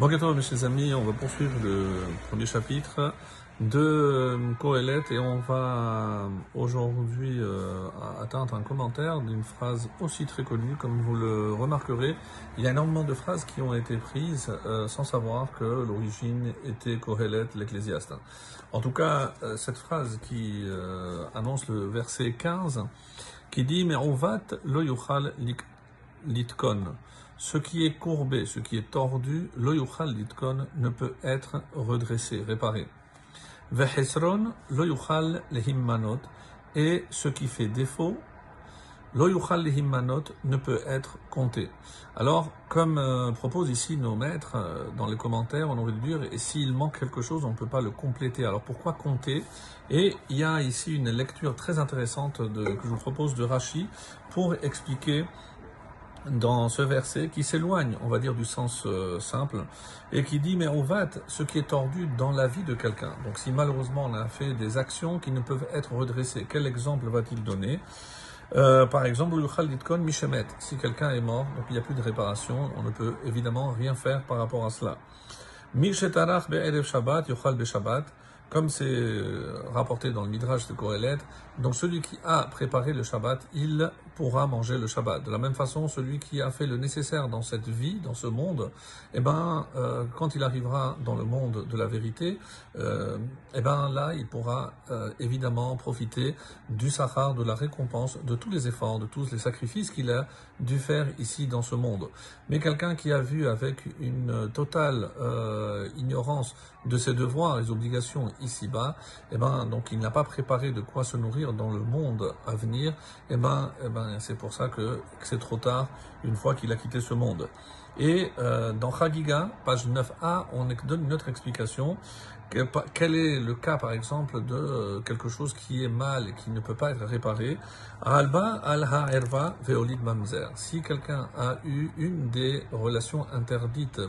Bonjour mes amis, on va poursuivre le premier chapitre de Kohelet et on va aujourd'hui euh, atteindre un commentaire d'une phrase aussi très connue comme vous le remarquerez. Il y a énormément de phrases qui ont été prises euh, sans savoir que l'origine était Kohelet, l'ecclésiaste. En tout cas, euh, cette phrase qui annonce le verset 15 qui dit « Mais va lo yuchal litkon » Ce qui est courbé, ce qui est tordu, loyuchal litkon ne peut être redressé, réparé. Vehesron loyuchal lehimmanot et ce qui fait défaut, loyuchal lehimmanot ne peut être compté. Alors, comme euh, proposent ici nos maîtres euh, dans les commentaires, on aurait dû dire et s'il manque quelque chose, on ne peut pas le compléter. Alors pourquoi compter? Et il y a ici une lecture très intéressante que je vous propose de Rashi pour expliquer dans ce verset qui s'éloigne, on va dire, du sens euh, simple, et qui dit, mais on va ce qui est tordu dans la vie de quelqu'un. Donc si malheureusement on a fait des actions qui ne peuvent être redressées, quel exemple va-t-il donner? Euh, par exemple, si quelqu'un est mort, donc il n'y a plus de réparation, on ne peut évidemment rien faire par rapport à cela. Shabbat, Shabbat, comme c'est euh, rapporté dans le Midrash de Kohelet, donc celui qui a préparé le Shabbat, il pourra manger le Shabbat. De la même façon, celui qui a fait le nécessaire dans cette vie, dans ce monde, eh ben, euh, quand il arrivera dans le monde de la vérité, euh, eh ben là, il pourra évidemment profiter du sahar, de la récompense, de tous les efforts, de tous les sacrifices qu'il a dû faire ici dans ce monde. Mais quelqu'un qui a vu avec une totale ignorance de ses devoirs et obligations ici-bas, eh ben, donc il n'a pas préparé de quoi se nourrir dans le monde à venir, eh ben, eh ben c'est pour ça que, c'est trop tard une fois qu'il a quitté ce monde. Et euh, dans Chagiga, page 9a, on donne une autre explication. Quel est le cas, par exemple, de euh, quelque chose qui est mal et qui ne peut pas être réparé Alba al erva veolid mamzer. Si quelqu'un a eu une des relations interdites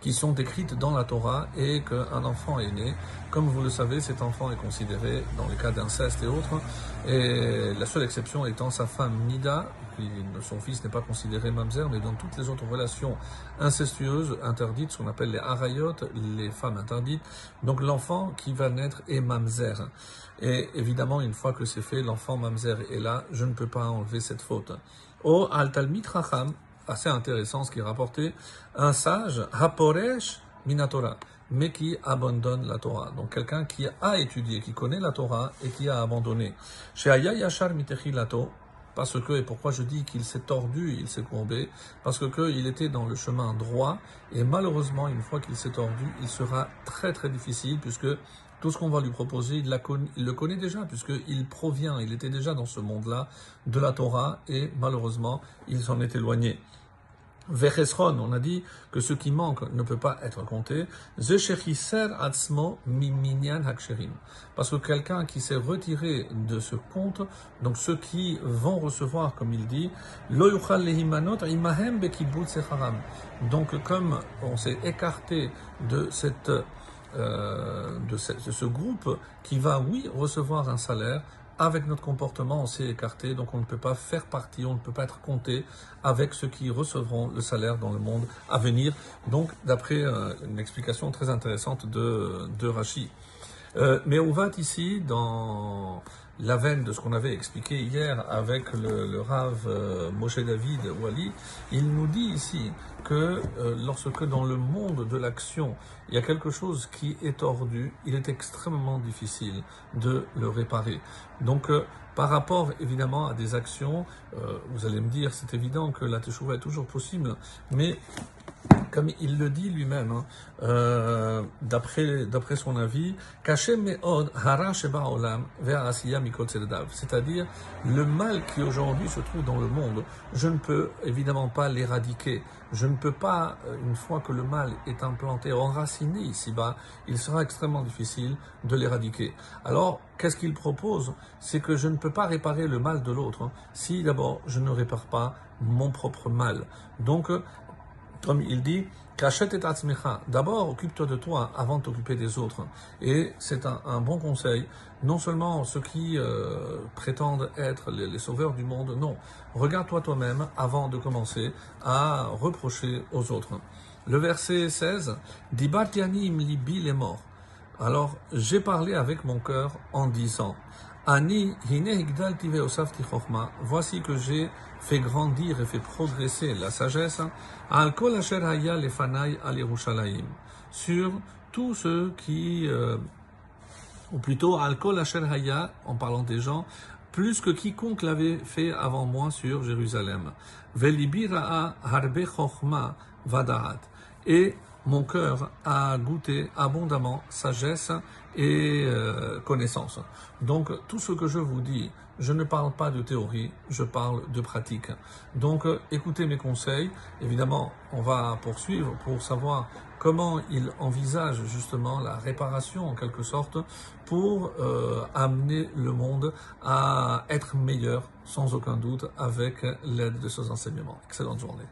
qui sont décrites dans la Torah et qu'un enfant est né. Comme vous le savez, cet enfant est considéré dans les cas d'inceste et autres, et la seule exception étant sa femme Nida, son fils n'est pas considéré mamzer, mais dans toutes les autres relations incestueuses interdites, ce qu'on appelle les harayot, les femmes interdites, donc l'enfant qui va naître est mamzer. Et évidemment, une fois que c'est fait, l'enfant mamzer est là, je ne peux pas enlever cette faute. O al talmit assez intéressant ce qui est rapporté, un sage, Haporesh Minatora, mais qui abandonne la Torah. Donc quelqu'un qui a étudié, qui connaît la Torah et qui a abandonné. Chez Aya Yashar Lato, parce que, et pourquoi je dis qu'il s'est tordu, il s'est courbé, parce que il était dans le chemin droit, et malheureusement, une fois qu'il s'est tordu, il sera très très difficile, puisque tout ce qu'on va lui proposer, il, le connaît déjà, puisqu'il provient, il était déjà dans ce monde-là de la Torah, et malheureusement, il s'en est éloigné. Vechesron, on a dit que ce qui manque ne peut pas être compté. atzmo haksherim. Parce que quelqu'un qui s'est retiré de ce compte, donc ceux qui vont recevoir, comme il dit, lo lehimanot imahem Donc comme on s'est écarté de cette euh, de ce groupe qui va, oui, recevoir un salaire, avec notre comportement, on s'est écarté, donc on ne peut pas faire partie, on ne peut pas être compté avec ceux qui recevront le salaire dans le monde à venir. Donc, d'après euh, une explication très intéressante de, de. Euh, mais on va ici dans la veine de ce qu'on avait expliqué hier avec le, le euh, Moshe David Wali, il nous dit ici que euh, lorsque dans le monde de l'action, il y a quelque chose qui est tordu, il est extrêmement difficile de le réparer. Donc, euh, par rapport évidemment à des actions, vous allez me dire, c'est évident que la teshuva est toujours possible, mais comme il le dit lui-même, hein, euh, d'après son avis, c'est-à-dire le mal qui aujourd'hui se trouve dans le monde, je ne peux évidemment pas l'éradiquer. Je ne peux pas, euh, une fois que le mal est implanté, enraciné ici-bas, il sera extrêmement difficile de l'éradiquer. Alors, qu'est-ce qu'il propose? C'est que je ne peux pas réparer le mal de l'autre hein, si d'abord je ne répare pas mon propre mal. Donc, comme il dit, D'abord, occupe-toi de toi avant de t'occuper des autres. Et c'est un, bon conseil. Non seulement ceux qui euh, prétendent être les, sauveurs du monde, non. Regarde-toi toi-même avant de commencer à reprocher aux autres. Le verset 16, Dibartiani libi les morts. Alors, j'ai parlé avec mon cœur en disant, Ani voici que j'ai fait grandir et fait progresser la sagesse, al kol asher haya lefanai al sur tous ceux qui, euh, ou plutôt al kol haya, en parlant des gens, plus que quiconque l'avait fait avant moi sur Jérusalem. Velibira harbe chochma vadaat. Mon cœur a goûté abondamment sagesse et euh, connaissance. Donc tout ce que je vous dis, je ne parle pas de théorie, je parle de pratique. Donc écoutez mes conseils. Évidemment, on va poursuivre pour savoir comment il envisage justement la réparation en quelque sorte pour euh, amener le monde à être meilleur sans aucun doute avec l'aide de ces enseignements. Excellente journée.